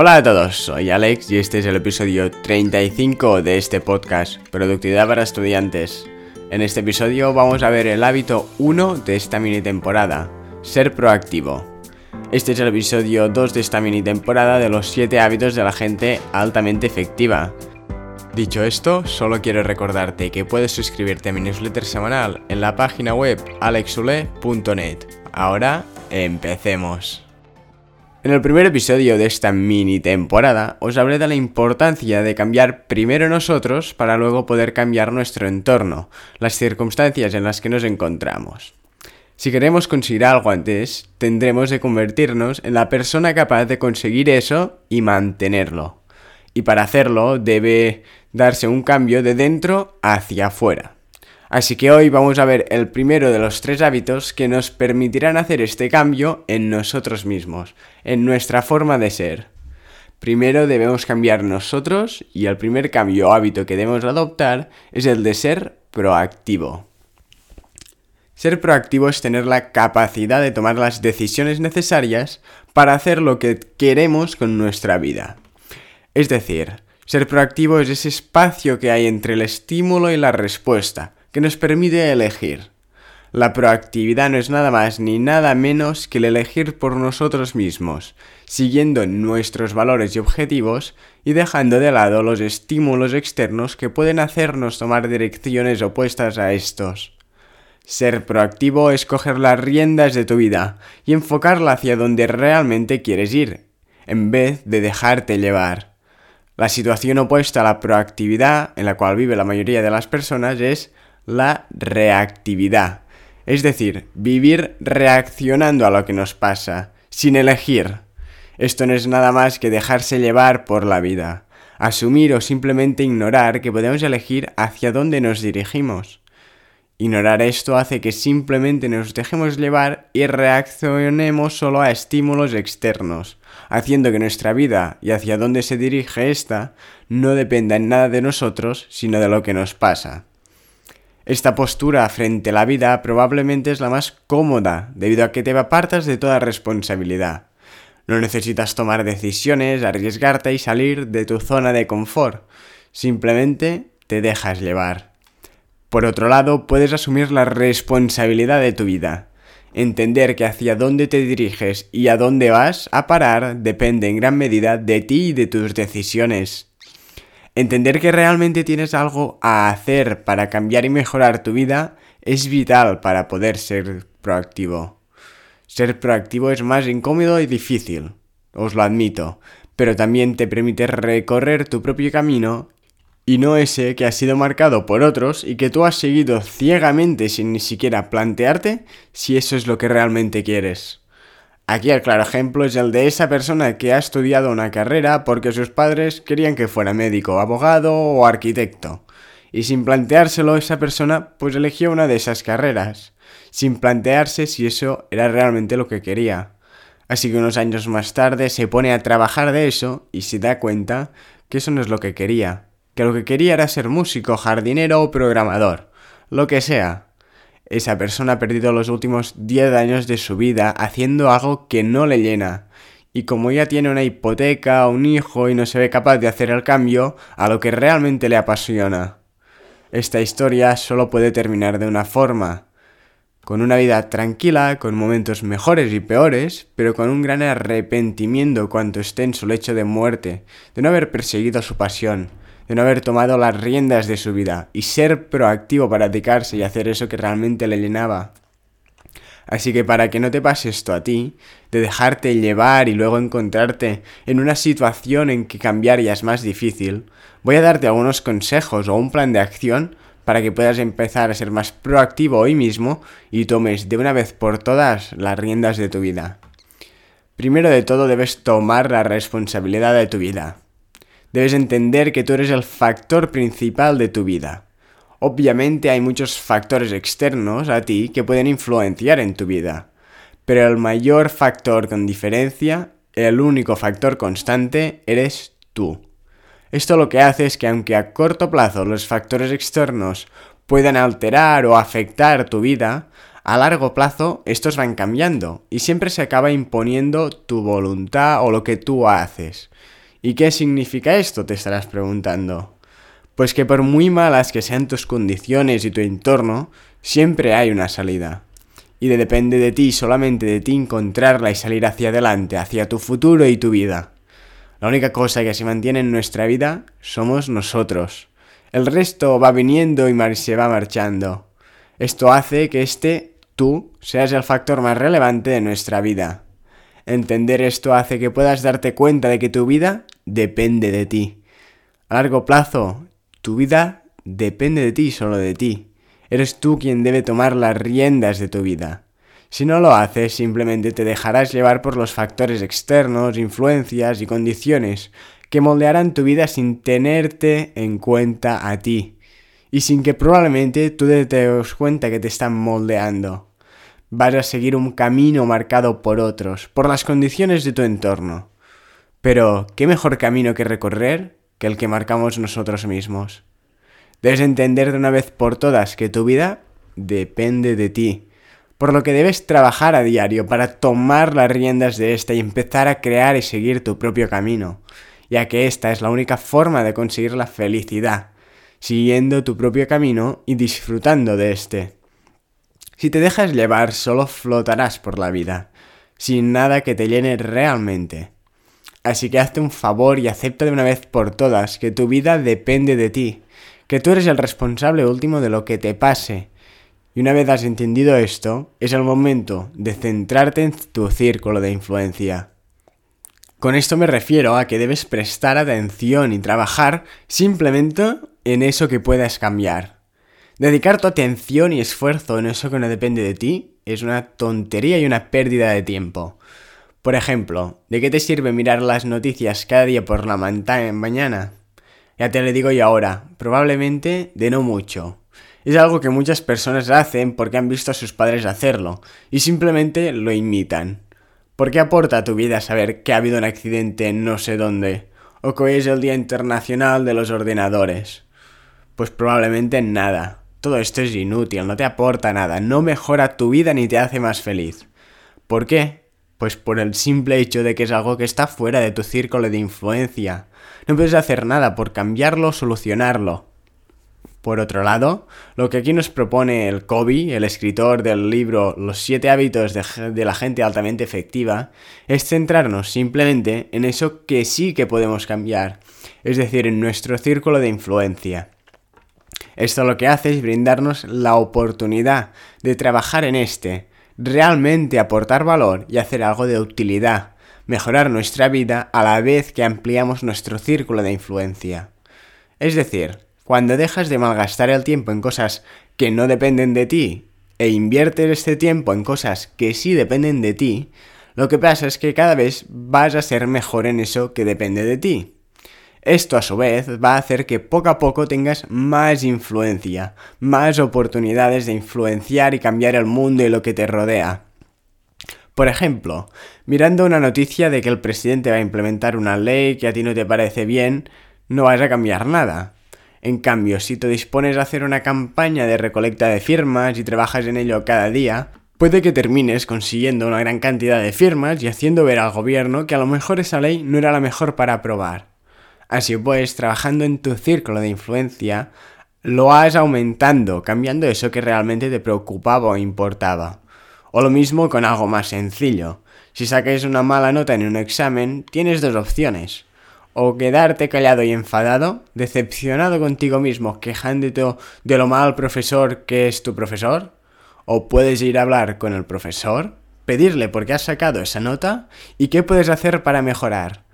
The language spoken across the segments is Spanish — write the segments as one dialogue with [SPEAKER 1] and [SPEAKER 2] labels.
[SPEAKER 1] Hola a todos, soy Alex y este es el episodio 35 de este podcast, Productividad para Estudiantes. En este episodio vamos a ver el hábito 1 de esta mini temporada, ser proactivo. Este es el episodio 2 de esta mini temporada de los 7 hábitos de la gente altamente efectiva. Dicho esto, solo quiero recordarte que puedes suscribirte a mi newsletter semanal en la página web alexule.net. Ahora, empecemos. En el primer episodio de esta mini temporada os hablé de la importancia de cambiar primero nosotros para luego poder cambiar nuestro entorno, las circunstancias en las que nos encontramos. Si queremos conseguir algo antes, tendremos de convertirnos en la persona capaz de conseguir eso y mantenerlo. Y para hacerlo debe darse un cambio de dentro hacia afuera. Así que hoy vamos a ver el primero de los tres hábitos que nos permitirán hacer este cambio en nosotros mismos, en nuestra forma de ser. Primero debemos cambiar nosotros y el primer cambio o hábito que debemos adoptar es el de ser proactivo. Ser proactivo es tener la capacidad de tomar las decisiones necesarias para hacer lo que queremos con nuestra vida. Es decir, ser proactivo es ese espacio que hay entre el estímulo y la respuesta, que nos permite elegir. La proactividad no es nada más ni nada menos que el elegir por nosotros mismos, siguiendo nuestros valores y objetivos y dejando de lado los estímulos externos que pueden hacernos tomar direcciones opuestas a estos. Ser proactivo es coger las riendas de tu vida y enfocarla hacia donde realmente quieres ir, en vez de dejarte llevar. La situación opuesta a la proactividad, en la cual vive la mayoría de las personas, es la reactividad. Es decir, vivir reaccionando a lo que nos pasa, sin elegir. Esto no es nada más que dejarse llevar por la vida, asumir o simplemente ignorar que podemos elegir hacia dónde nos dirigimos. Ignorar esto hace que simplemente nos dejemos llevar y reaccionemos solo a estímulos externos, haciendo que nuestra vida y hacia dónde se dirige esta no dependa en nada de nosotros, sino de lo que nos pasa. Esta postura frente a la vida probablemente es la más cómoda, debido a que te apartas de toda responsabilidad. No necesitas tomar decisiones, arriesgarte y salir de tu zona de confort, simplemente te dejas llevar. Por otro lado, puedes asumir la responsabilidad de tu vida. Entender que hacia dónde te diriges y a dónde vas a parar depende en gran medida de ti y de tus decisiones. Entender que realmente tienes algo a hacer para cambiar y mejorar tu vida es vital para poder ser proactivo. Ser proactivo es más incómodo y difícil, os lo admito, pero también te permite recorrer tu propio camino y no ese que ha sido marcado por otros y que tú has seguido ciegamente sin ni siquiera plantearte si eso es lo que realmente quieres. Aquí el claro ejemplo es el de esa persona que ha estudiado una carrera porque sus padres querían que fuera médico, abogado o arquitecto. Y sin planteárselo esa persona pues eligió una de esas carreras, sin plantearse si eso era realmente lo que quería. Así que unos años más tarde se pone a trabajar de eso y se da cuenta que eso no es lo que quería que lo que quería era ser músico, jardinero o programador, lo que sea. Esa persona ha perdido los últimos 10 años de su vida haciendo algo que no le llena. Y como ya tiene una hipoteca, un hijo y no se ve capaz de hacer el cambio a lo que realmente le apasiona. Esta historia solo puede terminar de una forma, con una vida tranquila, con momentos mejores y peores, pero con un gran arrepentimiento cuanto esté en su lecho de muerte, de no haber perseguido su pasión, de no haber tomado las riendas de su vida y ser proactivo para dedicarse y hacer eso que realmente le llenaba. Así que para que no te pase esto a ti, de dejarte llevar y luego encontrarte en una situación en que cambiar ya es más difícil, voy a darte algunos consejos o un plan de acción para que puedas empezar a ser más proactivo hoy mismo y tomes de una vez por todas las riendas de tu vida. Primero de todo debes tomar la responsabilidad de tu vida. Debes entender que tú eres el factor principal de tu vida. Obviamente hay muchos factores externos a ti que pueden influenciar en tu vida, pero el mayor factor con diferencia, el único factor constante, eres tú. Esto lo que hace es que aunque a corto plazo los factores externos puedan alterar o afectar tu vida, a largo plazo estos van cambiando y siempre se acaba imponiendo tu voluntad o lo que tú haces. ¿Y qué significa esto? Te estarás preguntando. Pues que por muy malas que sean tus condiciones y tu entorno, siempre hay una salida. Y depende de ti, solamente de ti, encontrarla y salir hacia adelante, hacia tu futuro y tu vida. La única cosa que se mantiene en nuestra vida somos nosotros. El resto va viniendo y se va marchando. Esto hace que este tú seas el factor más relevante de nuestra vida. Entender esto hace que puedas darte cuenta de que tu vida depende de ti. A largo plazo, tu vida depende de ti, solo de ti. Eres tú quien debe tomar las riendas de tu vida. Si no lo haces, simplemente te dejarás llevar por los factores externos, influencias y condiciones que moldearán tu vida sin tenerte en cuenta a ti y sin que probablemente tú te des cuenta que te están moldeando. Vas a seguir un camino marcado por otros, por las condiciones de tu entorno. Pero, ¿qué mejor camino que recorrer que el que marcamos nosotros mismos? Debes entender de una vez por todas que tu vida depende de ti, por lo que debes trabajar a diario para tomar las riendas de esta y empezar a crear y seguir tu propio camino, ya que esta es la única forma de conseguir la felicidad, siguiendo tu propio camino y disfrutando de este. Si te dejas llevar, solo flotarás por la vida, sin nada que te llene realmente. Así que hazte un favor y acepta de una vez por todas que tu vida depende de ti, que tú eres el responsable último de lo que te pase. Y una vez has entendido esto, es el momento de centrarte en tu círculo de influencia. Con esto me refiero a que debes prestar atención y trabajar simplemente en eso que puedas cambiar. Dedicar tu atención y esfuerzo en eso que no depende de ti es una tontería y una pérdida de tiempo. Por ejemplo, ¿de qué te sirve mirar las noticias cada día por la mañana? Ya te lo digo yo ahora, probablemente de no mucho. Es algo que muchas personas hacen porque han visto a sus padres hacerlo y simplemente lo imitan. ¿Por qué aporta a tu vida saber que ha habido un accidente en no sé dónde? ¿O que hoy es el Día Internacional de los Ordenadores? Pues probablemente nada. Todo esto es inútil, no te aporta nada, no mejora tu vida ni te hace más feliz. ¿Por qué? Pues por el simple hecho de que es algo que está fuera de tu círculo de influencia. No puedes hacer nada por cambiarlo o solucionarlo. Por otro lado, lo que aquí nos propone el Kobe, el escritor del libro Los siete hábitos de, de, la gente altamente efectiva, es centrarnos simplemente en eso que sí que podemos cambiar, es decir, en nuestro círculo de influencia. Esto lo que hace es brindarnos la oportunidad de trabajar en este, realmente aportar valor y hacer algo de utilidad, mejorar nuestra vida a la vez que ampliamos nuestro círculo de influencia. Es decir, cuando dejas de malgastar el tiempo en cosas que no dependen de ti e inviertes este tiempo en cosas que sí dependen de ti, lo que pasa es que cada vez vas a ser mejor en eso que depende de ti. Esto a su vez va a hacer que poco a poco tengas más influencia, más oportunidades de influenciar y cambiar el mundo y lo que te rodea. Por ejemplo, mirando una noticia de que el presidente va a implementar una ley que a ti no te parece bien, no vas a cambiar nada. En cambio, si te dispones a hacer una campaña de recolecta de firmas y trabajas en ello cada día, puede que termines consiguiendo una gran cantidad de firmas y haciendo ver al gobierno que a lo mejor esa ley no era la mejor para aprobar. Así pues, trabajando en tu círculo de influencia, lo vas aumentando, cambiando eso que realmente te preocupaba o importaba. O lo mismo con algo más sencillo. Si sacas una mala nota en un examen, tienes dos opciones. O quedarte callado y enfadado, decepcionado contigo mismo, quejándote de lo mal profesor que es tu profesor. O puedes ir a hablar con el profesor, pedirle por qué has sacado esa nota y qué puedes hacer para mejorar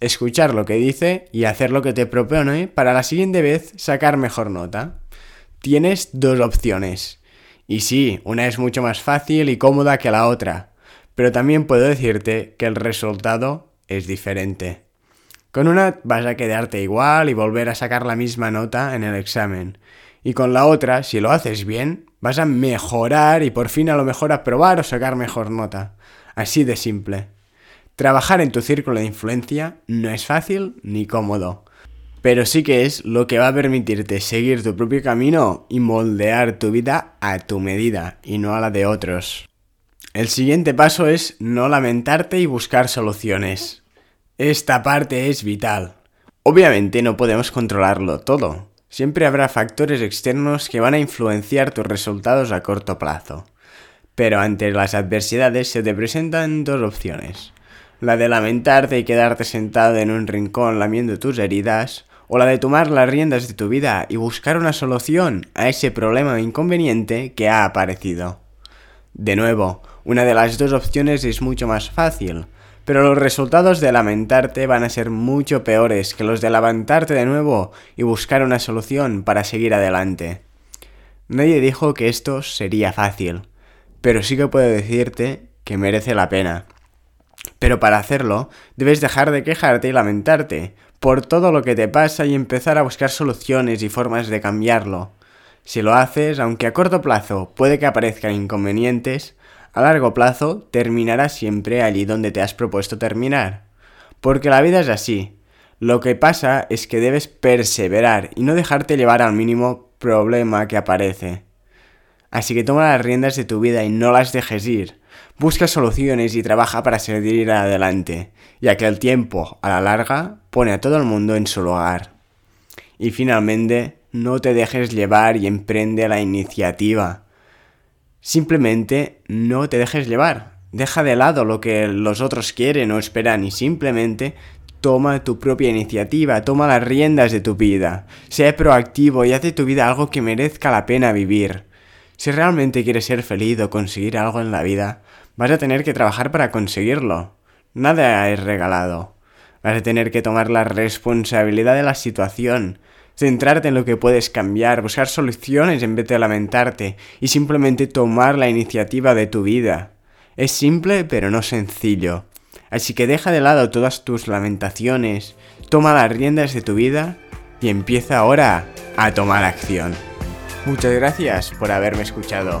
[SPEAKER 1] escuchar lo que dice y hacer lo que te propone para la siguiente vez sacar mejor nota. Tienes dos opciones. Y sí, una es mucho más fácil y cómoda que la otra, pero también puedo decirte que el resultado es diferente. Con una vas a quedarte igual y volver a sacar la misma nota en el examen. Y con la otra, si lo haces bien, vas a mejorar y por fin a lo mejor aprobar o sacar mejor nota. Así de simple. Trabajar en tu círculo de influencia no es fácil ni cómodo, pero sí que es lo que va a permitirte seguir tu propio camino y moldear tu vida a tu medida y no a la de otros. El siguiente paso es no lamentarte y buscar soluciones. Esta parte es vital. Obviamente no podemos controlarlo todo. Siempre habrá factores externos que van a influenciar tus resultados a corto plazo. Pero ante las adversidades se te presentan dos opciones. La de lamentarte y quedarte sentado en un rincón lamiendo tus heridas, o la de tomar las riendas de tu vida y buscar una solución a ese problema o inconveniente que ha aparecido. De nuevo, una de las dos opciones es mucho más fácil, pero los resultados de lamentarte van a ser mucho peores que los de levantarte de nuevo y buscar una solución para seguir adelante. Nadie dijo que esto sería fácil, pero sí que puedo decirte que merece la pena. Pero para hacerlo, debes dejar de quejarte y lamentarte por todo lo que te pasa y empezar a buscar soluciones y formas de cambiarlo. Si lo haces, aunque a corto plazo puede que aparezcan inconvenientes, a largo plazo terminarás siempre allí donde te has propuesto terminar. Porque la vida es así. Lo que pasa es que debes perseverar y no dejarte llevar al mínimo problema que aparece. Así que toma las riendas de tu vida y no las dejes ir. Busca soluciones y trabaja para seguir adelante, ya que el tiempo, a la larga, pone a todo el mundo en su lugar. Y finalmente, no te dejes llevar y emprende la iniciativa. Simplemente no te dejes llevar. Deja de lado lo que los otros quieren o esperan y simplemente toma tu propia iniciativa, toma las riendas de tu vida. Sé proactivo y haz de tu vida algo que merezca la pena vivir. Si realmente quieres ser feliz o conseguir algo en la vida, vas a tener que trabajar para conseguirlo. Nada es regalado. Vas a tener que tomar la responsabilidad de la situación, centrarte en lo que puedes cambiar, buscar soluciones en vez de lamentarte y simplemente tomar la iniciativa de tu vida. Es simple pero no sencillo. Así que deja de lado todas tus lamentaciones, toma las riendas de tu vida y empieza ahora a tomar acción. Muchas gracias por haberme escuchado.